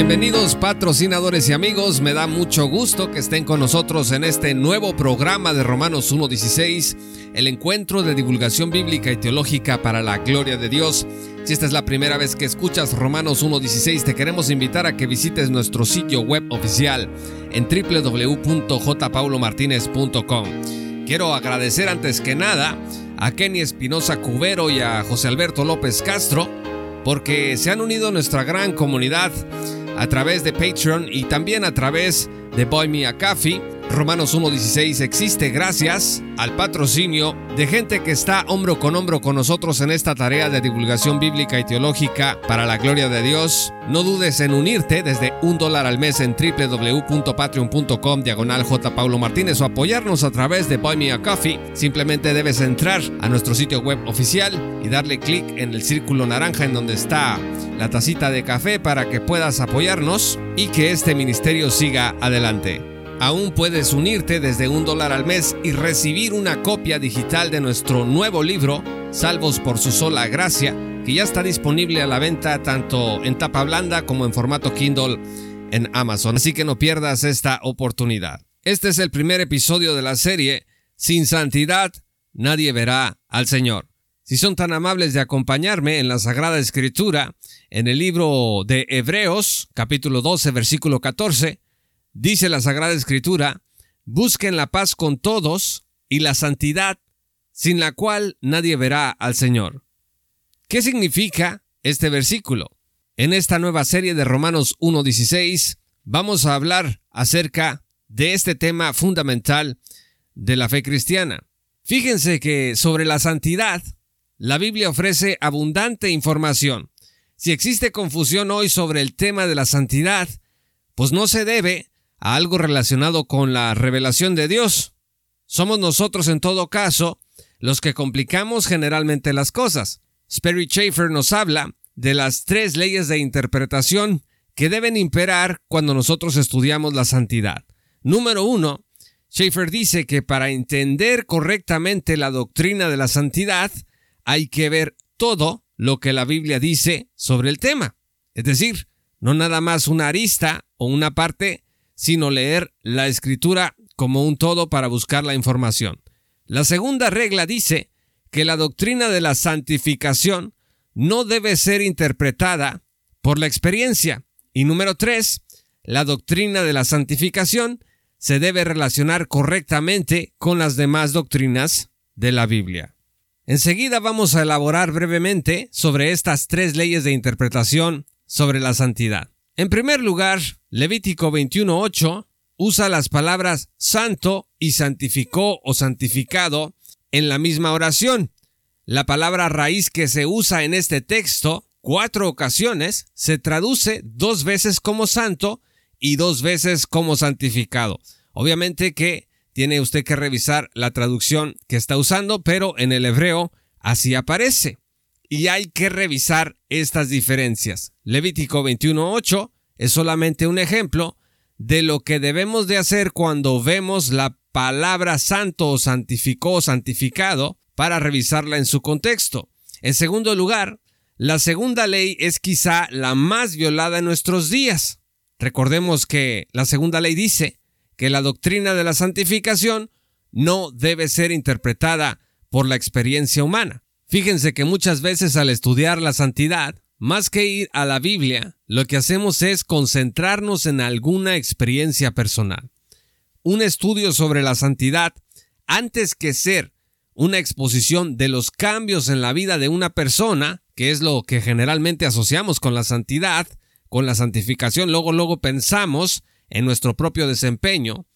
Bienvenidos patrocinadores y amigos, me da mucho gusto que estén con nosotros en este nuevo programa de Romanos 1.16, el encuentro de divulgación bíblica y teológica para la gloria de Dios. Si esta es la primera vez que escuchas Romanos 1.16, te queremos invitar a que visites nuestro sitio web oficial en www.jpaulomartinez.com. Quiero agradecer antes que nada a Kenny Espinosa Cubero y a José Alberto López Castro porque se han unido a nuestra gran comunidad a través de Patreon y también a través de Boy Me a Coffee. Romanos 1.16 existe gracias al patrocinio de gente que está hombro con hombro con nosotros en esta tarea de divulgación bíblica y teológica para la gloria de Dios. No dudes en unirte desde un dólar al mes en www.patreon.com diagonal J. Paulo Martínez o apoyarnos a través de Buy Me a Coffee. Simplemente debes entrar a nuestro sitio web oficial y darle clic en el círculo naranja en donde está la tacita de café para que puedas apoyarnos y que este ministerio siga adelante. Aún puedes unirte desde un dólar al mes y recibir una copia digital de nuestro nuevo libro, Salvos por su sola gracia, que ya está disponible a la venta tanto en tapa blanda como en formato Kindle en Amazon. Así que no pierdas esta oportunidad. Este es el primer episodio de la serie Sin santidad nadie verá al Señor. Si son tan amables de acompañarme en la Sagrada Escritura, en el libro de Hebreos, capítulo 12, versículo 14, Dice la Sagrada Escritura, busquen la paz con todos y la santidad, sin la cual nadie verá al Señor. ¿Qué significa este versículo? En esta nueva serie de Romanos 1.16 vamos a hablar acerca de este tema fundamental de la fe cristiana. Fíjense que sobre la santidad, la Biblia ofrece abundante información. Si existe confusión hoy sobre el tema de la santidad, pues no se debe a algo relacionado con la revelación de Dios. Somos nosotros en todo caso los que complicamos generalmente las cosas. Sperry Schaeffer nos habla de las tres leyes de interpretación que deben imperar cuando nosotros estudiamos la santidad. Número uno, Schaeffer dice que para entender correctamente la doctrina de la santidad hay que ver todo lo que la Biblia dice sobre el tema. Es decir, no nada más una arista o una parte sino leer la escritura como un todo para buscar la información. La segunda regla dice que la doctrina de la santificación no debe ser interpretada por la experiencia. Y número tres, la doctrina de la santificación se debe relacionar correctamente con las demás doctrinas de la Biblia. Enseguida vamos a elaborar brevemente sobre estas tres leyes de interpretación sobre la santidad. En primer lugar, Levítico 21.8 usa las palabras santo y santificó o santificado en la misma oración. La palabra raíz que se usa en este texto, cuatro ocasiones, se traduce dos veces como santo y dos veces como santificado. Obviamente que tiene usted que revisar la traducción que está usando, pero en el hebreo así aparece y hay que revisar estas diferencias. Levítico 21.8 es solamente un ejemplo de lo que debemos de hacer cuando vemos la palabra santo o santificó o santificado para revisarla en su contexto. En segundo lugar, la segunda ley es quizá la más violada en nuestros días. Recordemos que la segunda ley dice que la doctrina de la santificación no debe ser interpretada por la experiencia humana. Fíjense que muchas veces al estudiar la santidad, más que ir a la Biblia, lo que hacemos es concentrarnos en alguna experiencia personal. Un estudio sobre la santidad, antes que ser una exposición de los cambios en la vida de una persona, que es lo que generalmente asociamos con la santidad, con la santificación, luego luego pensamos en nuestro propio desempeño,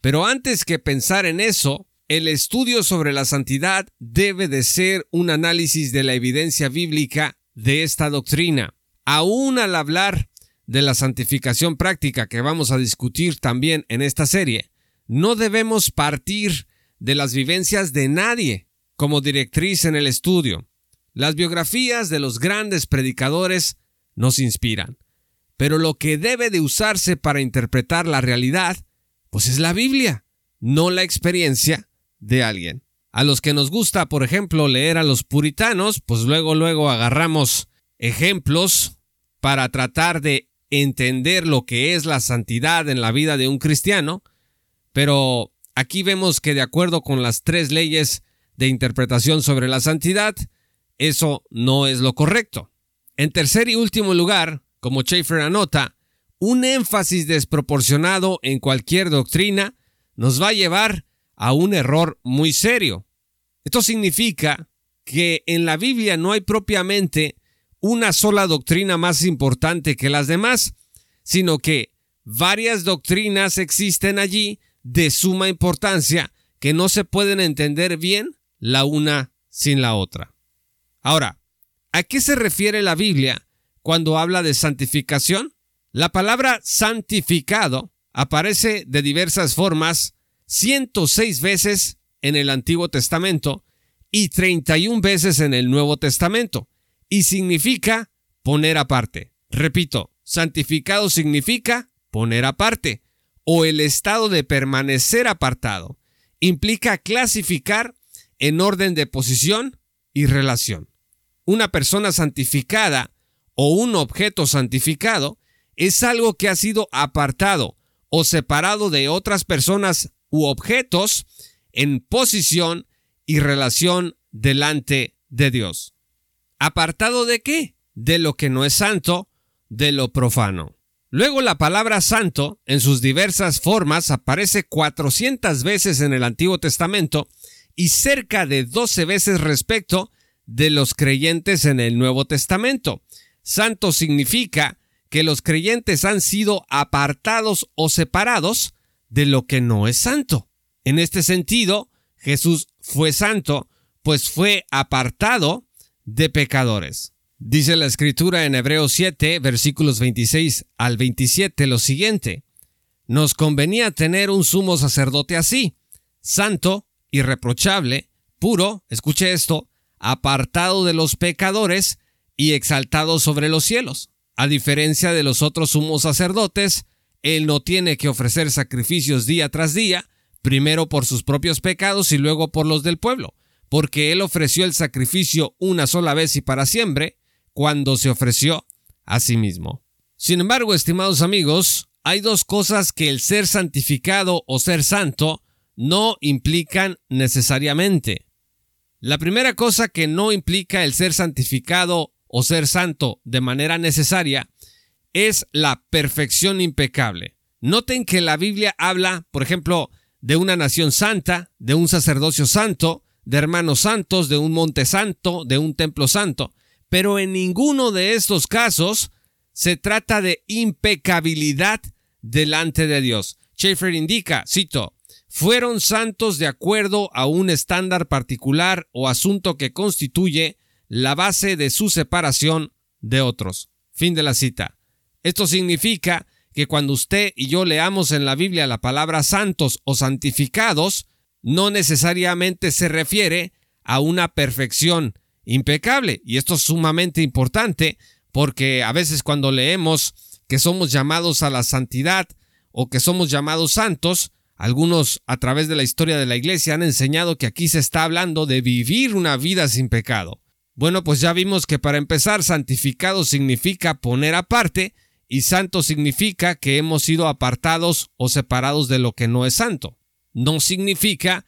pero antes que pensar en eso, el estudio sobre la santidad debe de ser un análisis de la evidencia bíblica de esta doctrina. Aún al hablar de la santificación práctica que vamos a discutir también en esta serie, no debemos partir de las vivencias de nadie como directriz en el estudio. Las biografías de los grandes predicadores nos inspiran, pero lo que debe de usarse para interpretar la realidad, pues es la Biblia, no la experiencia de alguien. A los que nos gusta, por ejemplo, leer a los puritanos, pues luego luego agarramos ejemplos para tratar de entender lo que es la santidad en la vida de un cristiano, pero aquí vemos que de acuerdo con las tres leyes de interpretación sobre la santidad, eso no es lo correcto. En tercer y último lugar, como Schaeffer anota, un énfasis desproporcionado en cualquier doctrina nos va a llevar a un error muy serio. Esto significa que en la Biblia no hay propiamente una sola doctrina más importante que las demás, sino que varias doctrinas existen allí de suma importancia que no se pueden entender bien la una sin la otra. Ahora, ¿a qué se refiere la Biblia cuando habla de santificación? La palabra santificado aparece de diversas formas 106 veces en el Antiguo Testamento y 31 veces en el Nuevo Testamento y significa poner aparte. Repito, santificado significa poner aparte o el estado de permanecer apartado. Implica clasificar en orden de posición y relación. Una persona santificada o un objeto santificado es algo que ha sido apartado o separado de otras personas u objetos en posición y relación delante de Dios. ¿Apartado de qué? De lo que no es santo, de lo profano. Luego la palabra santo, en sus diversas formas, aparece 400 veces en el Antiguo Testamento y cerca de 12 veces respecto de los creyentes en el Nuevo Testamento. Santo significa que los creyentes han sido apartados o separados de lo que no es santo. En este sentido, Jesús fue santo, pues fue apartado de pecadores. Dice la escritura en Hebreos 7, versículos 26 al 27 lo siguiente. Nos convenía tener un sumo sacerdote así, santo, irreprochable, puro, escuche esto, apartado de los pecadores y exaltado sobre los cielos. A diferencia de los otros sumos sacerdotes, él no tiene que ofrecer sacrificios día tras día, primero por sus propios pecados y luego por los del pueblo porque Él ofreció el sacrificio una sola vez y para siempre, cuando se ofreció a sí mismo. Sin embargo, estimados amigos, hay dos cosas que el ser santificado o ser santo no implican necesariamente. La primera cosa que no implica el ser santificado o ser santo de manera necesaria es la perfección impecable. Noten que la Biblia habla, por ejemplo, de una nación santa, de un sacerdocio santo, de hermanos santos, de un monte santo, de un templo santo. Pero en ninguno de estos casos se trata de impecabilidad delante de Dios. Schaeffer indica, cito, fueron santos de acuerdo a un estándar particular o asunto que constituye la base de su separación de otros. Fin de la cita. Esto significa que cuando usted y yo leamos en la Biblia la palabra santos o santificados, no necesariamente se refiere a una perfección impecable. Y esto es sumamente importante porque a veces cuando leemos que somos llamados a la santidad o que somos llamados santos, algunos a través de la historia de la iglesia han enseñado que aquí se está hablando de vivir una vida sin pecado. Bueno, pues ya vimos que para empezar, santificado significa poner aparte y santo significa que hemos sido apartados o separados de lo que no es santo no significa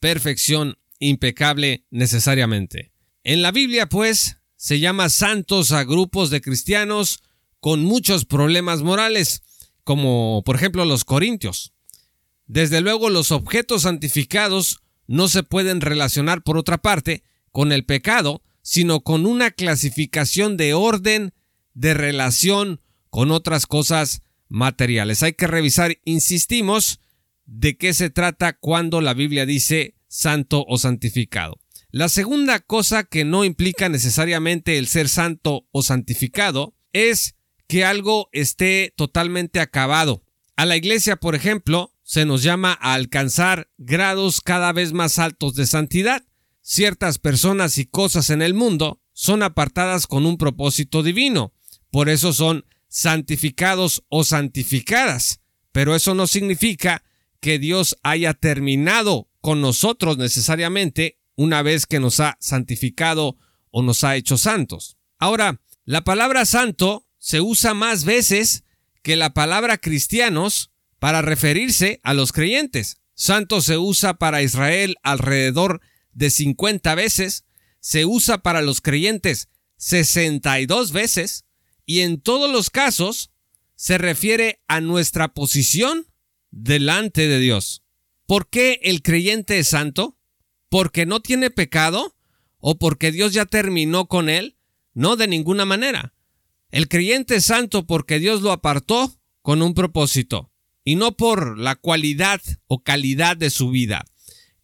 perfección impecable necesariamente. En la Biblia, pues, se llama santos a grupos de cristianos con muchos problemas morales, como por ejemplo los corintios. Desde luego los objetos santificados no se pueden relacionar por otra parte con el pecado, sino con una clasificación de orden de relación con otras cosas materiales. Hay que revisar, insistimos, de qué se trata cuando la Biblia dice santo o santificado. La segunda cosa que no implica necesariamente el ser santo o santificado es que algo esté totalmente acabado. A la iglesia, por ejemplo, se nos llama a alcanzar grados cada vez más altos de santidad. Ciertas personas y cosas en el mundo son apartadas con un propósito divino. Por eso son santificados o santificadas. Pero eso no significa que Dios haya terminado con nosotros necesariamente una vez que nos ha santificado o nos ha hecho santos. Ahora, la palabra santo se usa más veces que la palabra cristianos para referirse a los creyentes. Santo se usa para Israel alrededor de 50 veces, se usa para los creyentes 62 veces, y en todos los casos se refiere a nuestra posición delante de Dios. ¿Por qué el creyente es santo? ¿Porque no tiene pecado? ¿O porque Dios ya terminó con él? No, de ninguna manera. El creyente es santo porque Dios lo apartó con un propósito, y no por la cualidad o calidad de su vida.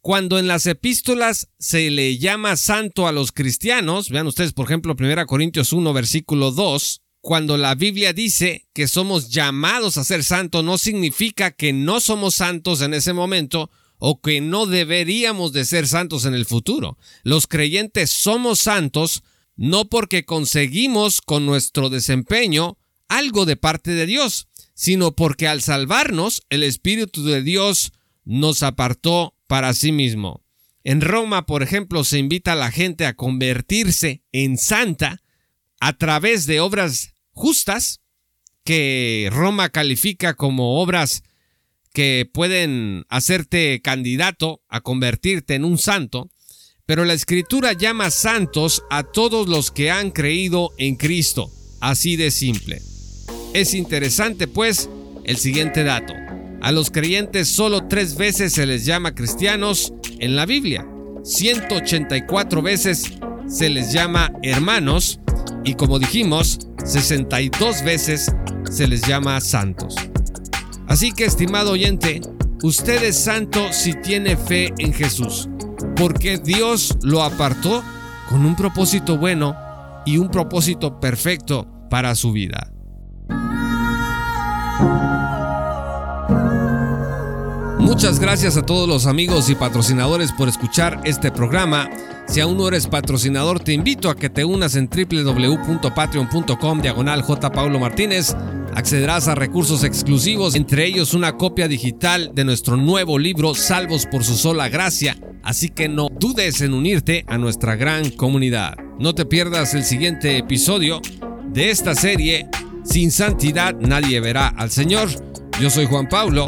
Cuando en las epístolas se le llama santo a los cristianos, vean ustedes por ejemplo 1 Corintios 1 versículo 2, cuando la Biblia dice que somos llamados a ser santos, no significa que no somos santos en ese momento o que no deberíamos de ser santos en el futuro. Los creyentes somos santos no porque conseguimos con nuestro desempeño algo de parte de Dios, sino porque al salvarnos el Espíritu de Dios nos apartó para sí mismo. En Roma, por ejemplo, se invita a la gente a convertirse en santa a través de obras justas que Roma califica como obras que pueden hacerte candidato a convertirte en un santo, pero la escritura llama santos a todos los que han creído en Cristo, así de simple. Es interesante pues el siguiente dato. A los creyentes solo tres veces se les llama cristianos en la Biblia. 184 veces se les llama hermanos y como dijimos, 62 veces se les llama santos. Así que, estimado oyente, usted es santo si tiene fe en Jesús, porque Dios lo apartó con un propósito bueno y un propósito perfecto para su vida. Muchas gracias a todos los amigos y patrocinadores por escuchar este programa. Si aún no eres patrocinador, te invito a que te unas en www.patreon.com diagonal J. Paulo Martínez. Accederás a recursos exclusivos, entre ellos una copia digital de nuestro nuevo libro Salvos por su sola gracia. Así que no dudes en unirte a nuestra gran comunidad. No te pierdas el siguiente episodio de esta serie. Sin santidad nadie verá al Señor. Yo soy Juan Pablo